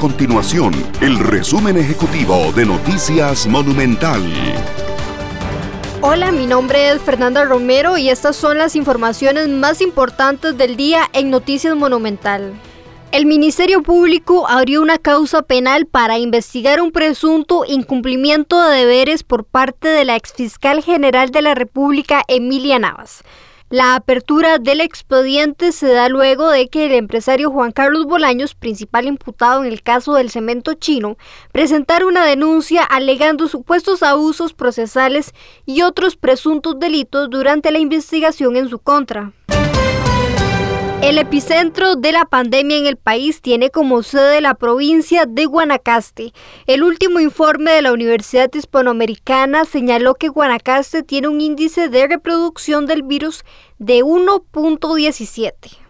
continuación el resumen ejecutivo de Noticias Monumental. Hola, mi nombre es Fernanda Romero y estas son las informaciones más importantes del día en Noticias Monumental. El Ministerio Público abrió una causa penal para investigar un presunto incumplimiento de deberes por parte de la exfiscal general de la República, Emilia Navas. La apertura del expediente se da luego de que el empresario Juan Carlos Bolaños, principal imputado en el caso del cemento chino, presentara una denuncia alegando supuestos abusos procesales y otros presuntos delitos durante la investigación en su contra. El epicentro de la pandemia en el país tiene como sede la provincia de Guanacaste. El último informe de la Universidad Hispanoamericana señaló que Guanacaste tiene un índice de reproducción del virus de 1.17.